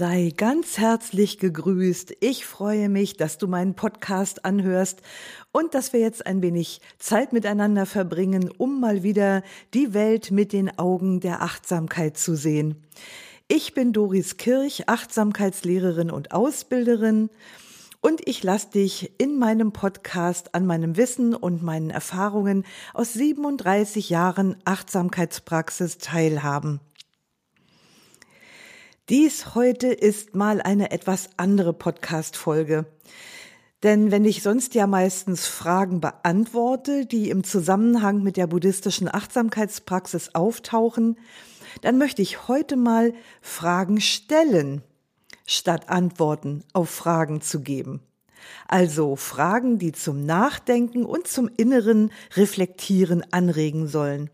Sei ganz herzlich gegrüßt. Ich freue mich, dass du meinen Podcast anhörst und dass wir jetzt ein wenig Zeit miteinander verbringen, um mal wieder die Welt mit den Augen der Achtsamkeit zu sehen. Ich bin Doris Kirch, Achtsamkeitslehrerin und Ausbilderin. Und ich lasse dich in meinem Podcast an meinem Wissen und meinen Erfahrungen aus 37 Jahren Achtsamkeitspraxis teilhaben. Dies heute ist mal eine etwas andere Podcast-Folge. Denn wenn ich sonst ja meistens Fragen beantworte, die im Zusammenhang mit der buddhistischen Achtsamkeitspraxis auftauchen, dann möchte ich heute mal Fragen stellen, statt Antworten auf Fragen zu geben. Also Fragen, die zum Nachdenken und zum inneren Reflektieren anregen sollen.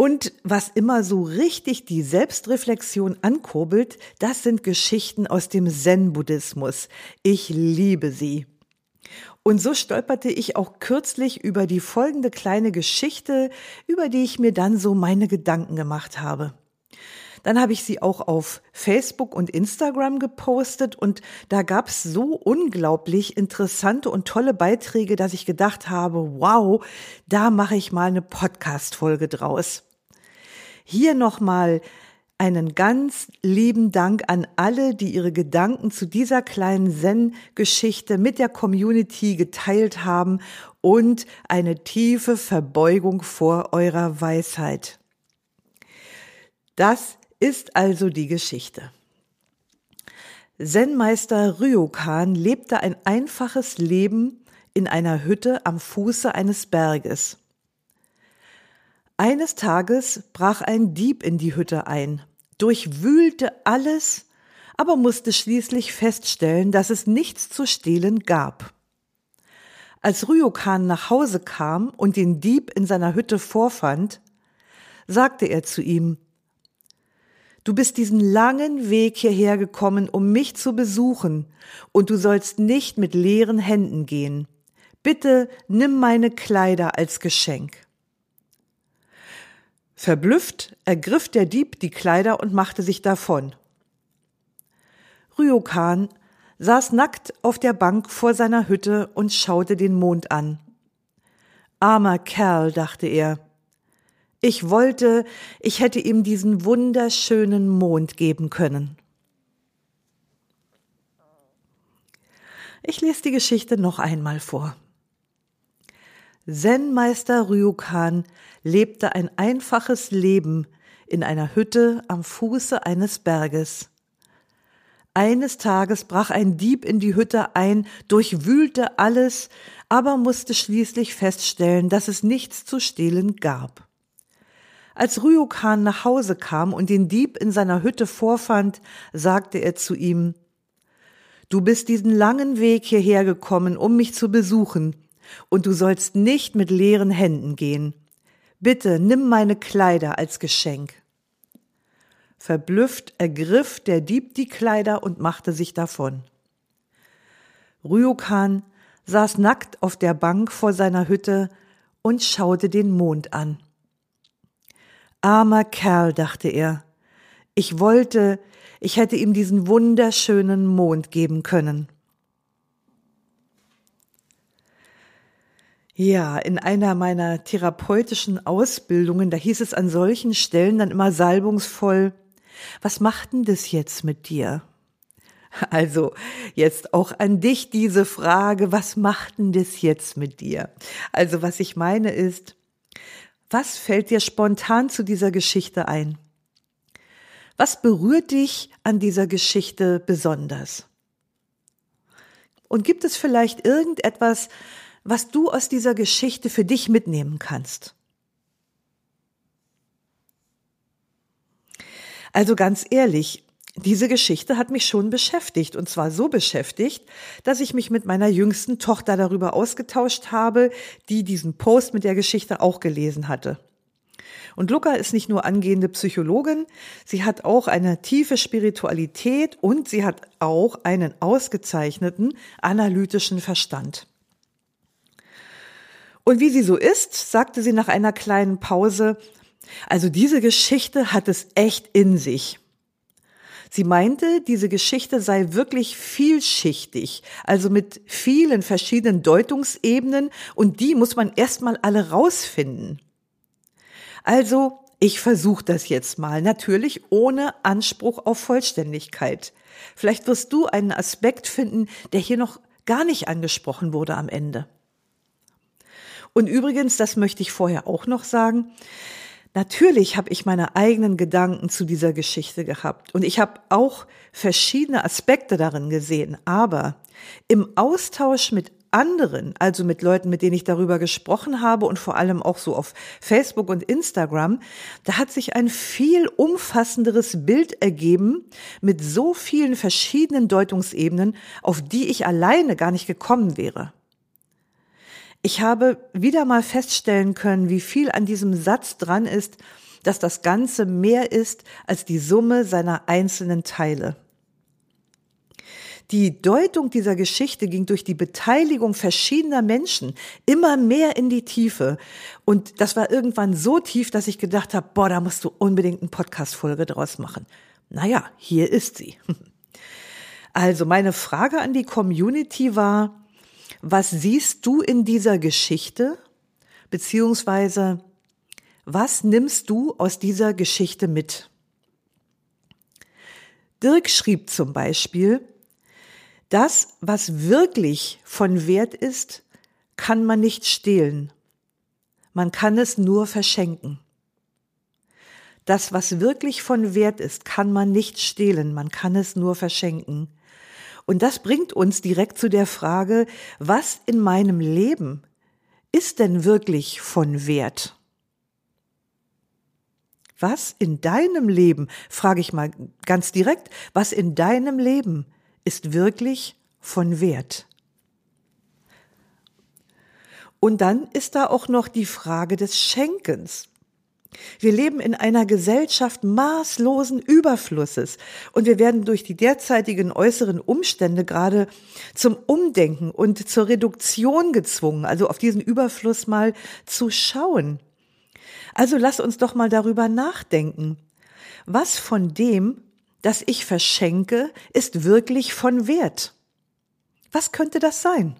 Und was immer so richtig die Selbstreflexion ankurbelt, das sind Geschichten aus dem Zen-Buddhismus. Ich liebe sie. Und so stolperte ich auch kürzlich über die folgende kleine Geschichte, über die ich mir dann so meine Gedanken gemacht habe. Dann habe ich sie auch auf Facebook und Instagram gepostet und da gab es so unglaublich interessante und tolle Beiträge, dass ich gedacht habe, wow, da mache ich mal eine Podcast-Folge draus. Hier nochmal einen ganz lieben Dank an alle, die ihre Gedanken zu dieser kleinen Zen-Geschichte mit der Community geteilt haben und eine tiefe Verbeugung vor eurer Weisheit. Das ist also die Geschichte. Zen-Meister Ryokan lebte ein einfaches Leben in einer Hütte am Fuße eines Berges. Eines Tages brach ein Dieb in die Hütte ein, durchwühlte alles, aber musste schließlich feststellen, dass es nichts zu stehlen gab. Als Ryokan nach Hause kam und den Dieb in seiner Hütte vorfand, sagte er zu ihm, Du bist diesen langen Weg hierher gekommen, um mich zu besuchen, und du sollst nicht mit leeren Händen gehen. Bitte nimm meine Kleider als Geschenk. Verblüfft ergriff der Dieb die Kleider und machte sich davon. Ryokan saß nackt auf der Bank vor seiner Hütte und schaute den Mond an. Armer Kerl, dachte er. Ich wollte, ich hätte ihm diesen wunderschönen Mond geben können. Ich lese die Geschichte noch einmal vor. Zen-Meister Ryukan lebte ein einfaches Leben in einer Hütte am Fuße eines Berges. Eines Tages brach ein Dieb in die Hütte ein, durchwühlte alles, aber musste schließlich feststellen, dass es nichts zu stehlen gab. Als Ryukan nach Hause kam und den Dieb in seiner Hütte vorfand, sagte er zu ihm Du bist diesen langen Weg hierher gekommen, um mich zu besuchen, und du sollst nicht mit leeren Händen gehen. Bitte nimm meine Kleider als Geschenk. Verblüfft ergriff der Dieb die Kleider und machte sich davon. Ryokan saß nackt auf der Bank vor seiner Hütte und schaute den Mond an. Armer Kerl, dachte er, ich wollte, ich hätte ihm diesen wunderschönen Mond geben können. Ja, in einer meiner therapeutischen Ausbildungen, da hieß es an solchen Stellen dann immer salbungsvoll, was macht denn das jetzt mit dir? Also jetzt auch an dich diese Frage, was macht denn das jetzt mit dir? Also was ich meine ist, was fällt dir spontan zu dieser Geschichte ein? Was berührt dich an dieser Geschichte besonders? Und gibt es vielleicht irgendetwas, was du aus dieser Geschichte für dich mitnehmen kannst. Also ganz ehrlich, diese Geschichte hat mich schon beschäftigt und zwar so beschäftigt, dass ich mich mit meiner jüngsten Tochter darüber ausgetauscht habe, die diesen Post mit der Geschichte auch gelesen hatte. Und Luca ist nicht nur angehende Psychologin, sie hat auch eine tiefe Spiritualität und sie hat auch einen ausgezeichneten analytischen Verstand. Und wie sie so ist, sagte sie nach einer kleinen Pause, also diese Geschichte hat es echt in sich. Sie meinte, diese Geschichte sei wirklich vielschichtig, also mit vielen verschiedenen Deutungsebenen und die muss man erstmal alle rausfinden. Also, ich versuche das jetzt mal, natürlich ohne Anspruch auf Vollständigkeit. Vielleicht wirst du einen Aspekt finden, der hier noch gar nicht angesprochen wurde am Ende. Und übrigens, das möchte ich vorher auch noch sagen, Natürlich habe ich meine eigenen Gedanken zu dieser Geschichte gehabt und ich habe auch verschiedene Aspekte darin gesehen, aber im Austausch mit anderen, also mit Leuten, mit denen ich darüber gesprochen habe und vor allem auch so auf Facebook und Instagram, da hat sich ein viel umfassenderes Bild ergeben mit so vielen verschiedenen Deutungsebenen, auf die ich alleine gar nicht gekommen wäre. Ich habe wieder mal feststellen können, wie viel an diesem Satz dran ist, dass das Ganze mehr ist als die Summe seiner einzelnen Teile. Die Deutung dieser Geschichte ging durch die Beteiligung verschiedener Menschen immer mehr in die Tiefe. Und das war irgendwann so tief, dass ich gedacht habe, boah, da musst du unbedingt eine Podcast-Folge draus machen. Naja, hier ist sie. Also meine Frage an die Community war, was siehst du in dieser Geschichte? Beziehungsweise, was nimmst du aus dieser Geschichte mit? Dirk schrieb zum Beispiel, das, was wirklich von Wert ist, kann man nicht stehlen. Man kann es nur verschenken. Das, was wirklich von Wert ist, kann man nicht stehlen, man kann es nur verschenken. Und das bringt uns direkt zu der Frage, was in meinem Leben ist denn wirklich von Wert? Was in deinem Leben, frage ich mal ganz direkt, was in deinem Leben ist wirklich von Wert? Und dann ist da auch noch die Frage des Schenkens. Wir leben in einer Gesellschaft maßlosen Überflusses und wir werden durch die derzeitigen äußeren Umstände gerade zum Umdenken und zur Reduktion gezwungen, also auf diesen Überfluss mal zu schauen. Also lass uns doch mal darüber nachdenken. Was von dem, das ich verschenke, ist wirklich von Wert? Was könnte das sein?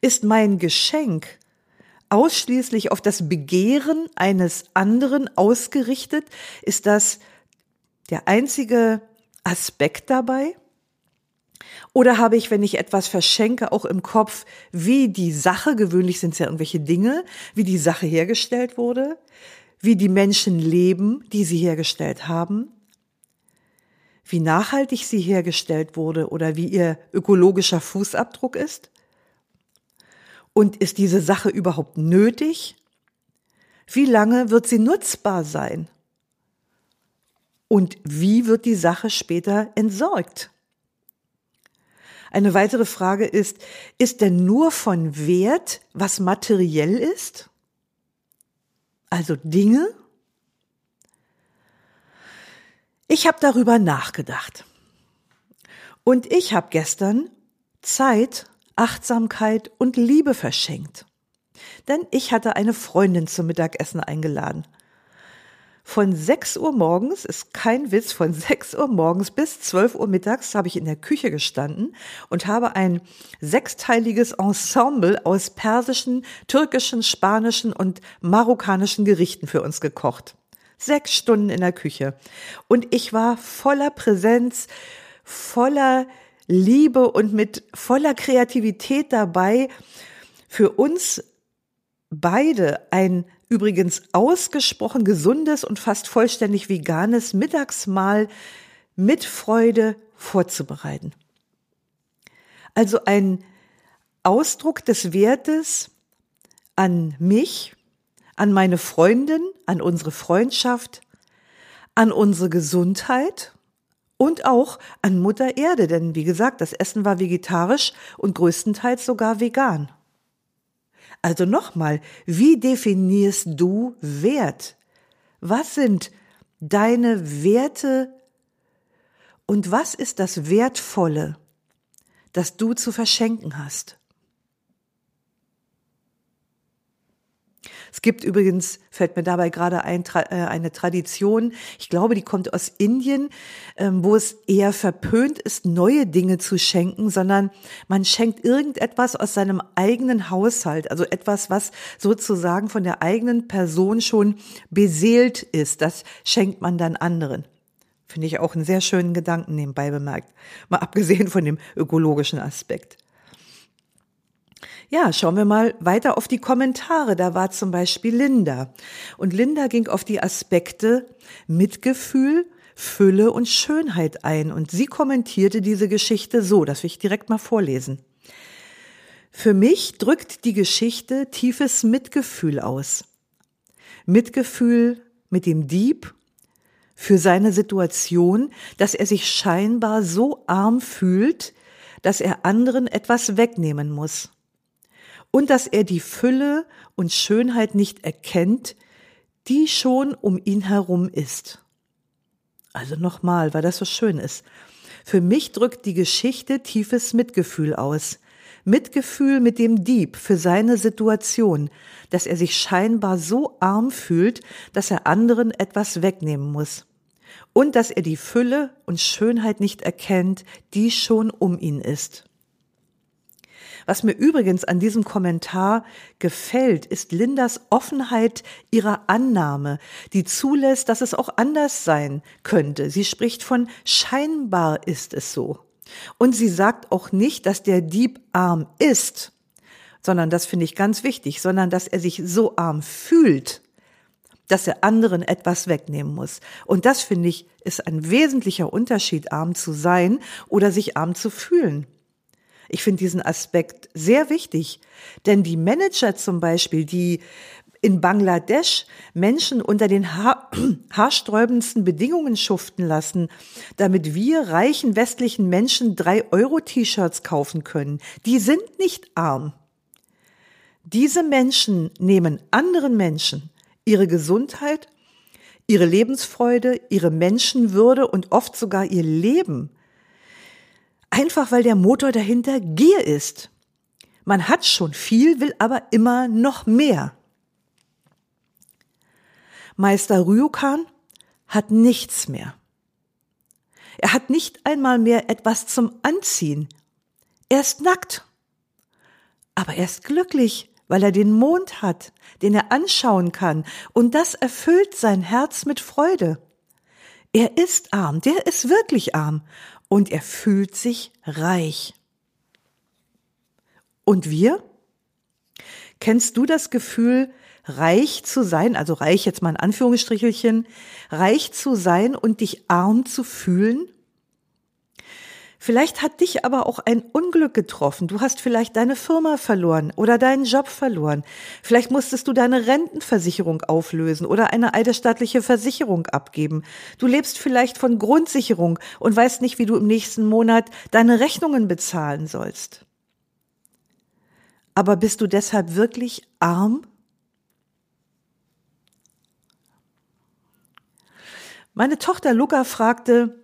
Ist mein Geschenk ausschließlich auf das Begehren eines anderen ausgerichtet? Ist das der einzige Aspekt dabei? Oder habe ich, wenn ich etwas verschenke, auch im Kopf, wie die Sache, gewöhnlich sind es ja irgendwelche Dinge, wie die Sache hergestellt wurde, wie die Menschen leben, die sie hergestellt haben, wie nachhaltig sie hergestellt wurde oder wie ihr ökologischer Fußabdruck ist? Und ist diese Sache überhaupt nötig? Wie lange wird sie nutzbar sein? Und wie wird die Sache später entsorgt? Eine weitere Frage ist, ist denn nur von Wert, was materiell ist? Also Dinge? Ich habe darüber nachgedacht. Und ich habe gestern Zeit Achtsamkeit und Liebe verschenkt. Denn ich hatte eine Freundin zum Mittagessen eingeladen. Von 6 Uhr morgens, ist kein Witz, von 6 Uhr morgens bis 12 Uhr mittags habe ich in der Küche gestanden und habe ein sechsteiliges Ensemble aus persischen, türkischen, spanischen und marokkanischen Gerichten für uns gekocht. Sechs Stunden in der Küche. Und ich war voller Präsenz, voller Liebe und mit voller Kreativität dabei, für uns beide ein übrigens ausgesprochen gesundes und fast vollständig veganes Mittagsmahl mit Freude vorzubereiten. Also ein Ausdruck des Wertes an mich, an meine Freundin, an unsere Freundschaft, an unsere Gesundheit und auch an Mutter Erde, denn wie gesagt, das Essen war vegetarisch und größtenteils sogar vegan. Also nochmal, wie definierst du Wert? Was sind deine Werte und was ist das Wertvolle, das du zu verschenken hast? Es gibt übrigens, fällt mir dabei gerade ein, äh, eine Tradition, ich glaube, die kommt aus Indien, ähm, wo es eher verpönt ist, neue Dinge zu schenken, sondern man schenkt irgendetwas aus seinem eigenen Haushalt, also etwas, was sozusagen von der eigenen Person schon beseelt ist. Das schenkt man dann anderen. Finde ich auch einen sehr schönen Gedanken nebenbei bemerkt. Mal abgesehen von dem ökologischen Aspekt. Ja, schauen wir mal weiter auf die Kommentare. Da war zum Beispiel Linda. Und Linda ging auf die Aspekte Mitgefühl, Fülle und Schönheit ein. Und sie kommentierte diese Geschichte so, das will ich direkt mal vorlesen. Für mich drückt die Geschichte tiefes Mitgefühl aus. Mitgefühl mit dem Dieb für seine Situation, dass er sich scheinbar so arm fühlt, dass er anderen etwas wegnehmen muss und dass er die Fülle und Schönheit nicht erkennt, die schon um ihn herum ist. Also nochmal, weil das so schön ist. Für mich drückt die Geschichte tiefes Mitgefühl aus. Mitgefühl mit dem Dieb für seine Situation, dass er sich scheinbar so arm fühlt, dass er anderen etwas wegnehmen muss. Und dass er die Fülle und Schönheit nicht erkennt, die schon um ihn ist. Was mir übrigens an diesem Kommentar gefällt, ist Lindas Offenheit ihrer Annahme, die zulässt, dass es auch anders sein könnte. Sie spricht von scheinbar ist es so. Und sie sagt auch nicht, dass der Dieb arm ist, sondern das finde ich ganz wichtig, sondern dass er sich so arm fühlt, dass er anderen etwas wegnehmen muss. Und das finde ich ist ein wesentlicher Unterschied, arm zu sein oder sich arm zu fühlen. Ich finde diesen Aspekt sehr wichtig, denn die Manager zum Beispiel, die in Bangladesch Menschen unter den ha haarsträubendsten Bedingungen schuften lassen, damit wir reichen westlichen Menschen drei Euro T-Shirts kaufen können. Die sind nicht arm. Diese Menschen nehmen anderen Menschen ihre Gesundheit, ihre Lebensfreude, ihre Menschenwürde und oft sogar ihr Leben Einfach weil der Motor dahinter Gier ist. Man hat schon viel, will aber immer noch mehr. Meister Ryokan hat nichts mehr. Er hat nicht einmal mehr etwas zum Anziehen. Er ist nackt. Aber er ist glücklich, weil er den Mond hat, den er anschauen kann, und das erfüllt sein Herz mit Freude. Er ist arm, der ist wirklich arm, und er fühlt sich reich. Und wir? Kennst du das Gefühl, reich zu sein, also reich jetzt mal in Anführungsstrichelchen, reich zu sein und dich arm zu fühlen? Vielleicht hat dich aber auch ein Unglück getroffen. Du hast vielleicht deine Firma verloren oder deinen Job verloren. Vielleicht musstest du deine Rentenversicherung auflösen oder eine eidesstaatliche Versicherung abgeben. Du lebst vielleicht von Grundsicherung und weißt nicht, wie du im nächsten Monat deine Rechnungen bezahlen sollst. Aber bist du deshalb wirklich arm? Meine Tochter Luca fragte,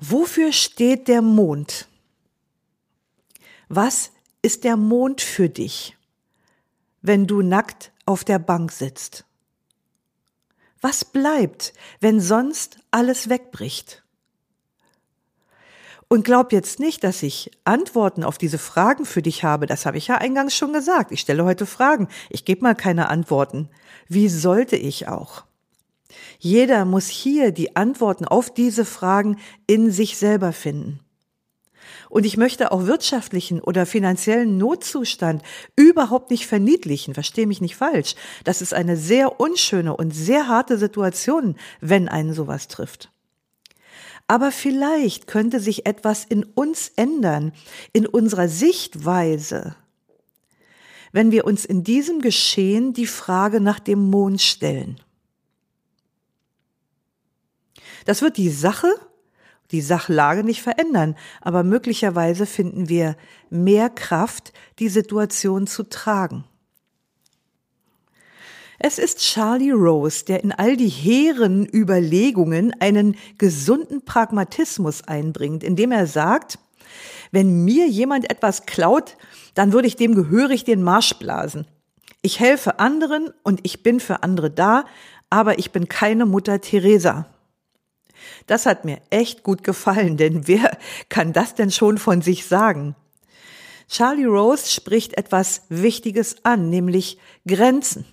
Wofür steht der Mond? Was ist der Mond für dich, wenn du nackt auf der Bank sitzt? Was bleibt, wenn sonst alles wegbricht? Und glaub jetzt nicht, dass ich Antworten auf diese Fragen für dich habe. Das habe ich ja eingangs schon gesagt. Ich stelle heute Fragen. Ich gebe mal keine Antworten. Wie sollte ich auch? Jeder muss hier die Antworten auf diese Fragen in sich selber finden. Und ich möchte auch wirtschaftlichen oder finanziellen Notzustand überhaupt nicht verniedlichen. Verstehe mich nicht falsch. Das ist eine sehr unschöne und sehr harte Situation, wenn einen sowas trifft. Aber vielleicht könnte sich etwas in uns ändern, in unserer Sichtweise, wenn wir uns in diesem Geschehen die Frage nach dem Mond stellen. Das wird die Sache, die Sachlage nicht verändern, aber möglicherweise finden wir mehr Kraft, die Situation zu tragen. Es ist Charlie Rose, der in all die hehren Überlegungen einen gesunden Pragmatismus einbringt, indem er sagt, wenn mir jemand etwas klaut, dann würde ich dem gehörig den Marsch blasen. Ich helfe anderen und ich bin für andere da, aber ich bin keine Mutter Teresa. Das hat mir echt gut gefallen, denn wer kann das denn schon von sich sagen? Charlie Rose spricht etwas Wichtiges an, nämlich Grenzen.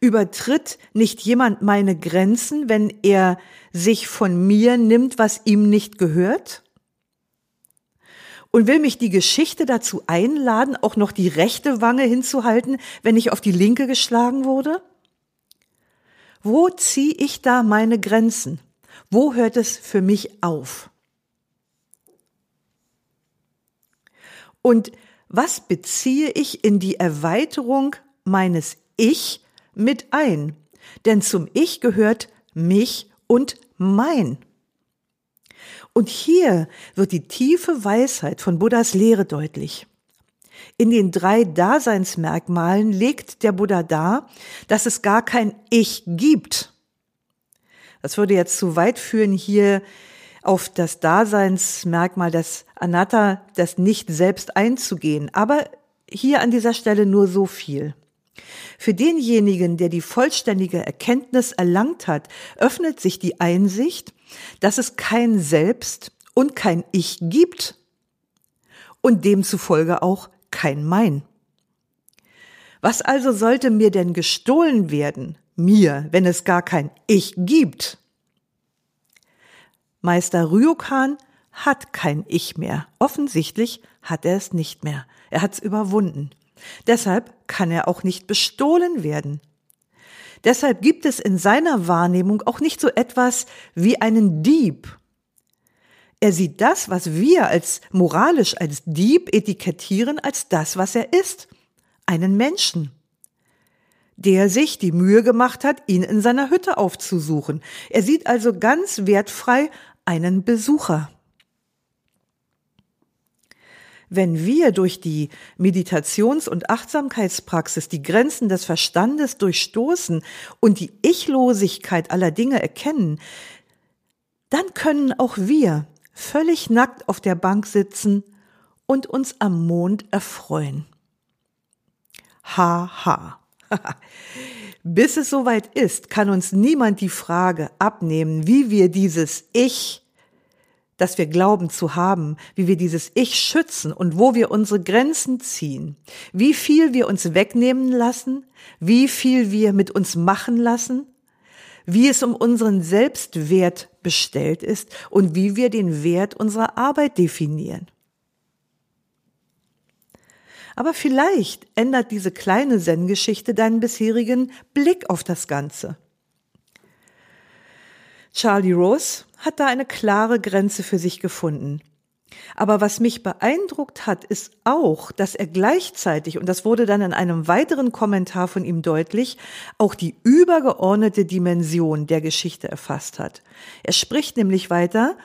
Übertritt nicht jemand meine Grenzen, wenn er sich von mir nimmt, was ihm nicht gehört? Und will mich die Geschichte dazu einladen, auch noch die rechte Wange hinzuhalten, wenn ich auf die linke geschlagen wurde? Wo ziehe ich da meine Grenzen? Wo hört es für mich auf? Und was beziehe ich in die Erweiterung meines Ich mit ein, denn zum Ich gehört mich und mein. Und hier wird die tiefe Weisheit von Buddhas Lehre deutlich. In den drei Daseinsmerkmalen legt der Buddha dar, dass es gar kein Ich gibt. Das würde jetzt zu weit führen, hier auf das Daseinsmerkmal des Anatta, das Nicht selbst einzugehen. Aber hier an dieser Stelle nur so viel. Für denjenigen, der die vollständige Erkenntnis erlangt hat, öffnet sich die Einsicht, dass es kein Selbst und kein Ich gibt und demzufolge auch kein Mein. Was also sollte mir denn gestohlen werden, mir, wenn es gar kein Ich gibt? Meister Ryokan hat kein Ich mehr. Offensichtlich hat er es nicht mehr. Er hat es überwunden. Deshalb kann er auch nicht bestohlen werden. Deshalb gibt es in seiner Wahrnehmung auch nicht so etwas wie einen Dieb. Er sieht das, was wir als moralisch als Dieb etikettieren, als das, was er ist, einen Menschen, der sich die Mühe gemacht hat, ihn in seiner Hütte aufzusuchen. Er sieht also ganz wertfrei einen Besucher. Wenn wir durch die Meditations- und Achtsamkeitspraxis die Grenzen des Verstandes durchstoßen und die Ichlosigkeit aller Dinge erkennen, dann können auch wir völlig nackt auf der Bank sitzen und uns am Mond erfreuen. Haha. Ha. Bis es soweit ist, kann uns niemand die Frage abnehmen, wie wir dieses Ich das wir glauben zu haben, wie wir dieses Ich schützen und wo wir unsere Grenzen ziehen, wie viel wir uns wegnehmen lassen, wie viel wir mit uns machen lassen, wie es um unseren Selbstwert bestellt ist und wie wir den Wert unserer Arbeit definieren. Aber vielleicht ändert diese kleine Zen-Geschichte deinen bisherigen Blick auf das Ganze. Charlie Rose hat da eine klare Grenze für sich gefunden. Aber was mich beeindruckt hat, ist auch, dass er gleichzeitig, und das wurde dann in einem weiteren Kommentar von ihm deutlich, auch die übergeordnete Dimension der Geschichte erfasst hat. Er spricht nämlich weiter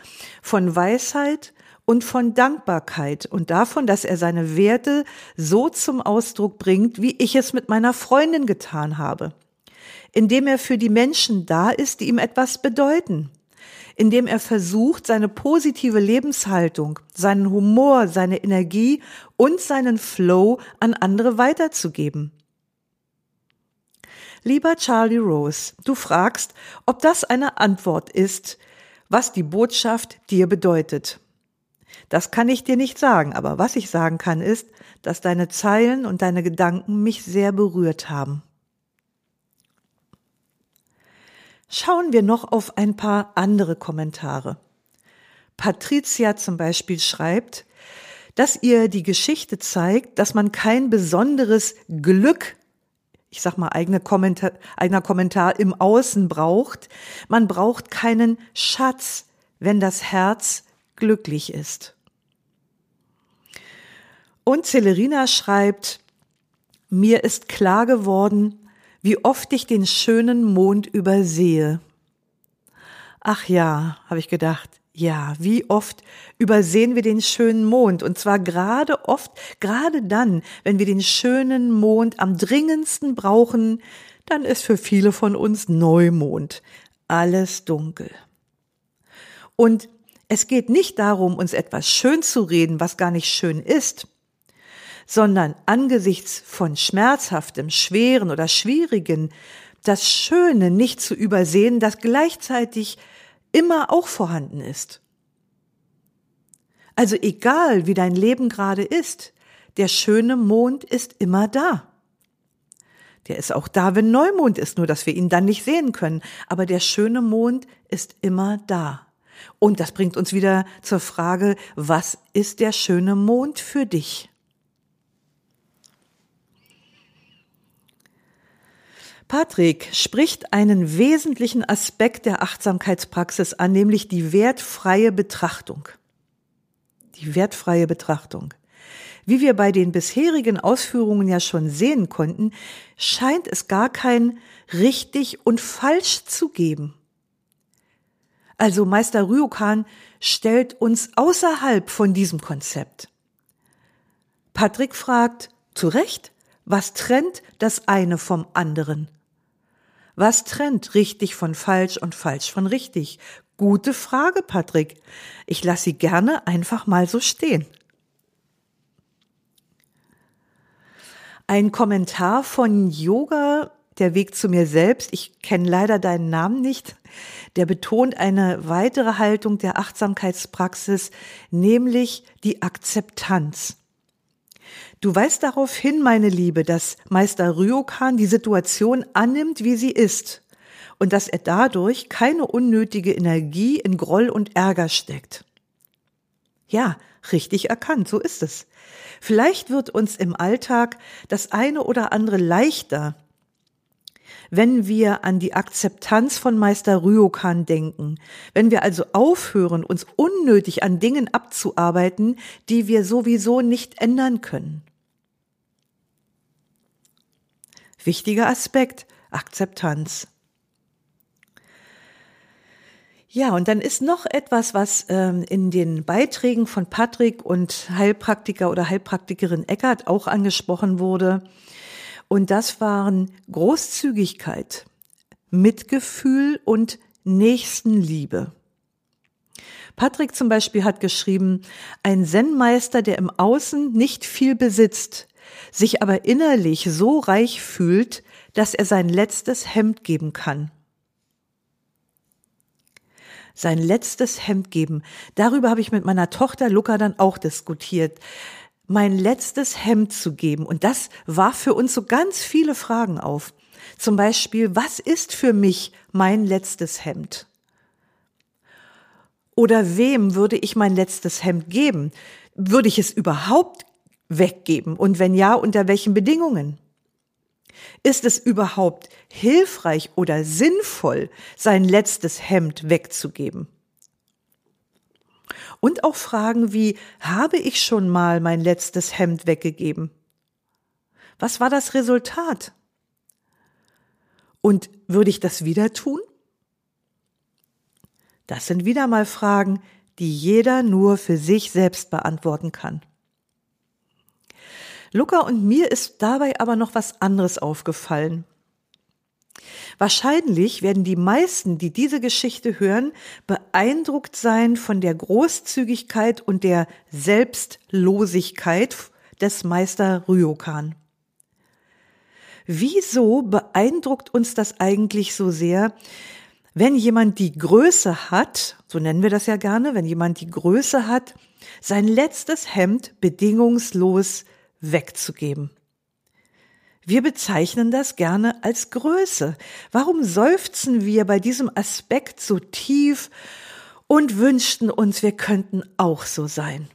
von Weisheit und von Dankbarkeit und davon, dass er seine Werte so zum Ausdruck bringt, wie ich es mit meiner Freundin getan habe indem er für die Menschen da ist, die ihm etwas bedeuten, indem er versucht, seine positive Lebenshaltung, seinen Humor, seine Energie und seinen Flow an andere weiterzugeben. Lieber Charlie Rose, du fragst, ob das eine Antwort ist, was die Botschaft dir bedeutet. Das kann ich dir nicht sagen, aber was ich sagen kann ist, dass deine Zeilen und deine Gedanken mich sehr berührt haben. Schauen wir noch auf ein paar andere Kommentare. Patricia zum Beispiel schreibt, dass ihr die Geschichte zeigt, dass man kein besonderes Glück, ich sag mal eigene Kommentar, eigener Kommentar im Außen braucht. Man braucht keinen Schatz, wenn das Herz glücklich ist. Und Celerina schreibt, mir ist klar geworden, wie oft ich den schönen Mond übersehe. Ach ja, habe ich gedacht, ja, wie oft übersehen wir den schönen Mond und zwar gerade oft, gerade dann, wenn wir den schönen Mond am dringendsten brauchen, dann ist für viele von uns Neumond, alles dunkel. Und es geht nicht darum, uns etwas schön zu reden, was gar nicht schön ist, sondern angesichts von Schmerzhaftem, Schweren oder Schwierigen das Schöne nicht zu übersehen, das gleichzeitig immer auch vorhanden ist. Also egal, wie dein Leben gerade ist, der schöne Mond ist immer da. Der ist auch da, wenn Neumond ist, nur dass wir ihn dann nicht sehen können. Aber der schöne Mond ist immer da. Und das bringt uns wieder zur Frage, was ist der schöne Mond für dich? Patrick spricht einen wesentlichen Aspekt der Achtsamkeitspraxis an, nämlich die wertfreie Betrachtung. Die wertfreie Betrachtung. Wie wir bei den bisherigen Ausführungen ja schon sehen konnten, scheint es gar kein richtig und falsch zu geben. Also Meister Ryokan stellt uns außerhalb von diesem Konzept. Patrick fragt, zu Recht, was trennt das eine vom anderen? Was trennt richtig von falsch und falsch von richtig? Gute Frage, Patrick. Ich lasse sie gerne einfach mal so stehen. Ein Kommentar von Yoga, der Weg zu mir selbst, ich kenne leider deinen Namen nicht, der betont eine weitere Haltung der Achtsamkeitspraxis, nämlich die Akzeptanz. Du weißt darauf hin, meine Liebe, dass Meister Ryokan die Situation annimmt, wie sie ist und dass er dadurch keine unnötige Energie in Groll und Ärger steckt. Ja, richtig erkannt, so ist es. Vielleicht wird uns im Alltag das eine oder andere leichter, wenn wir an die Akzeptanz von Meister Ryokan denken, wenn wir also aufhören, uns unnötig an Dingen abzuarbeiten, die wir sowieso nicht ändern können. Wichtiger Aspekt, Akzeptanz. Ja, und dann ist noch etwas, was ähm, in den Beiträgen von Patrick und Heilpraktiker oder Heilpraktikerin Eckert auch angesprochen wurde. Und das waren Großzügigkeit, Mitgefühl und Nächstenliebe. Patrick zum Beispiel hat geschrieben, ein Zen-Meister, der im Außen nicht viel besitzt, sich aber innerlich so reich fühlt, dass er sein letztes Hemd geben kann. Sein letztes Hemd geben. Darüber habe ich mit meiner Tochter Luca dann auch diskutiert mein letztes Hemd zu geben. Und das warf für uns so ganz viele Fragen auf. Zum Beispiel, was ist für mich mein letztes Hemd? Oder wem würde ich mein letztes Hemd geben? Würde ich es überhaupt weggeben? Und wenn ja, unter welchen Bedingungen? Ist es überhaupt hilfreich oder sinnvoll, sein letztes Hemd wegzugeben? Und auch Fragen wie, habe ich schon mal mein letztes Hemd weggegeben? Was war das Resultat? Und würde ich das wieder tun? Das sind wieder mal Fragen, die jeder nur für sich selbst beantworten kann. Luca und mir ist dabei aber noch was anderes aufgefallen. Wahrscheinlich werden die meisten, die diese Geschichte hören, beeindruckt sein von der Großzügigkeit und der Selbstlosigkeit des Meister Ryokan. Wieso beeindruckt uns das eigentlich so sehr, wenn jemand die Größe hat, so nennen wir das ja gerne, wenn jemand die Größe hat, sein letztes Hemd bedingungslos wegzugeben? Wir bezeichnen das gerne als Größe. Warum seufzen wir bei diesem Aspekt so tief und wünschten uns, wir könnten auch so sein?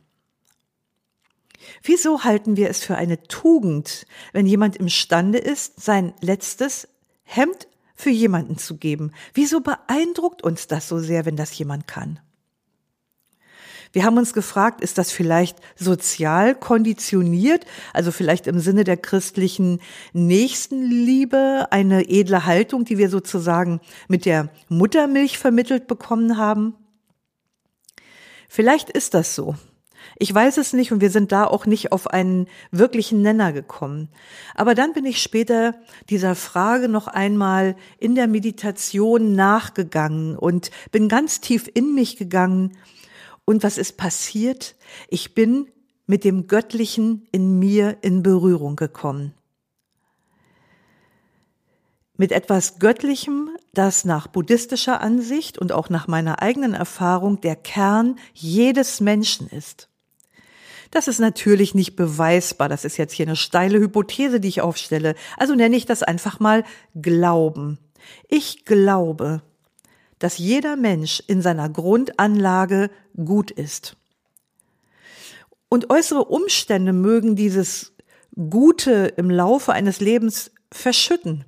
Wieso halten wir es für eine Tugend, wenn jemand imstande ist, sein letztes Hemd für jemanden zu geben? Wieso beeindruckt uns das so sehr, wenn das jemand kann? Wir haben uns gefragt, ist das vielleicht sozial konditioniert, also vielleicht im Sinne der christlichen Nächstenliebe, eine edle Haltung, die wir sozusagen mit der Muttermilch vermittelt bekommen haben? Vielleicht ist das so. Ich weiß es nicht und wir sind da auch nicht auf einen wirklichen Nenner gekommen. Aber dann bin ich später dieser Frage noch einmal in der Meditation nachgegangen und bin ganz tief in mich gegangen. Und was ist passiert? Ich bin mit dem Göttlichen in mir in Berührung gekommen. Mit etwas Göttlichem, das nach buddhistischer Ansicht und auch nach meiner eigenen Erfahrung der Kern jedes Menschen ist. Das ist natürlich nicht beweisbar. Das ist jetzt hier eine steile Hypothese, die ich aufstelle. Also nenne ich das einfach mal Glauben. Ich glaube, dass jeder Mensch in seiner Grundanlage gut ist. Und äußere Umstände mögen dieses Gute im Laufe eines Lebens verschütten.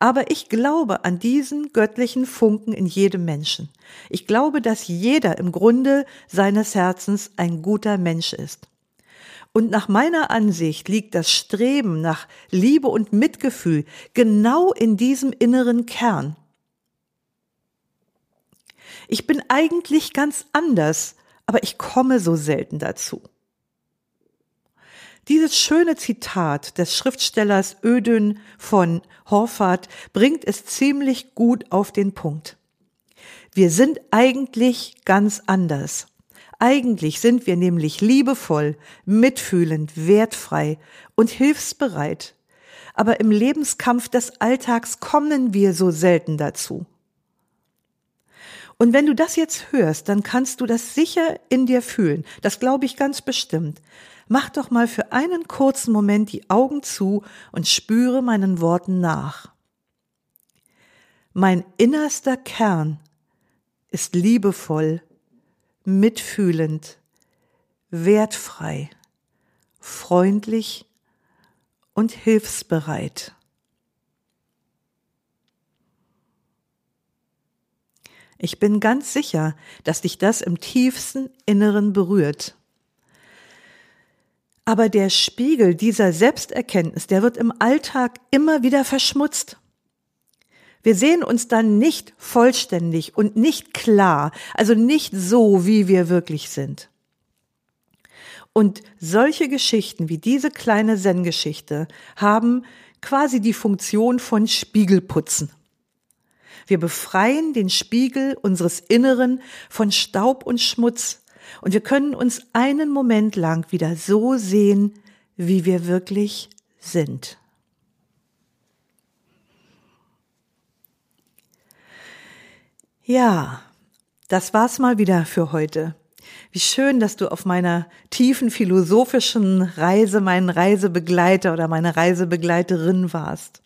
Aber ich glaube an diesen göttlichen Funken in jedem Menschen. Ich glaube, dass jeder im Grunde seines Herzens ein guter Mensch ist. Und nach meiner Ansicht liegt das Streben nach Liebe und Mitgefühl genau in diesem inneren Kern. Ich bin eigentlich ganz anders, aber ich komme so selten dazu. Dieses schöne Zitat des Schriftstellers Ödön von Horvath bringt es ziemlich gut auf den Punkt. Wir sind eigentlich ganz anders. Eigentlich sind wir nämlich liebevoll, mitfühlend, wertfrei und hilfsbereit. Aber im Lebenskampf des Alltags kommen wir so selten dazu. Und wenn du das jetzt hörst, dann kannst du das sicher in dir fühlen. Das glaube ich ganz bestimmt. Mach doch mal für einen kurzen Moment die Augen zu und spüre meinen Worten nach. Mein innerster Kern ist liebevoll, mitfühlend, wertfrei, freundlich und hilfsbereit. Ich bin ganz sicher, dass dich das im tiefsten Inneren berührt. Aber der Spiegel dieser Selbsterkenntnis, der wird im Alltag immer wieder verschmutzt. Wir sehen uns dann nicht vollständig und nicht klar, also nicht so, wie wir wirklich sind. Und solche Geschichten wie diese kleine Zen-Geschichte haben quasi die Funktion von Spiegelputzen. Wir befreien den Spiegel unseres Inneren von Staub und Schmutz und wir können uns einen Moment lang wieder so sehen, wie wir wirklich sind. Ja, das war's mal wieder für heute. Wie schön, dass du auf meiner tiefen philosophischen Reise mein Reisebegleiter oder meine Reisebegleiterin warst.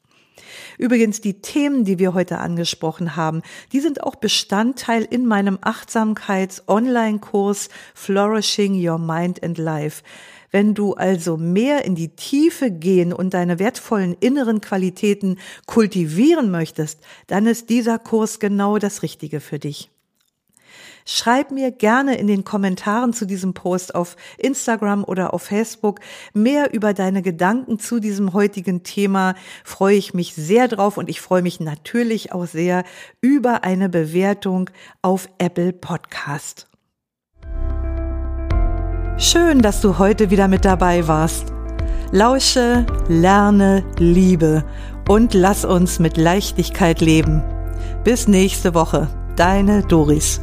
Übrigens, die Themen, die wir heute angesprochen haben, die sind auch Bestandteil in meinem Achtsamkeits-Online-Kurs Flourishing Your Mind and Life. Wenn du also mehr in die Tiefe gehen und deine wertvollen inneren Qualitäten kultivieren möchtest, dann ist dieser Kurs genau das Richtige für dich. Schreib mir gerne in den Kommentaren zu diesem Post auf Instagram oder auf Facebook mehr über deine Gedanken zu diesem heutigen Thema. Freue ich mich sehr drauf und ich freue mich natürlich auch sehr über eine Bewertung auf Apple Podcast. Schön, dass du heute wieder mit dabei warst. Lausche, lerne, liebe und lass uns mit Leichtigkeit leben. Bis nächste Woche. Deine Doris.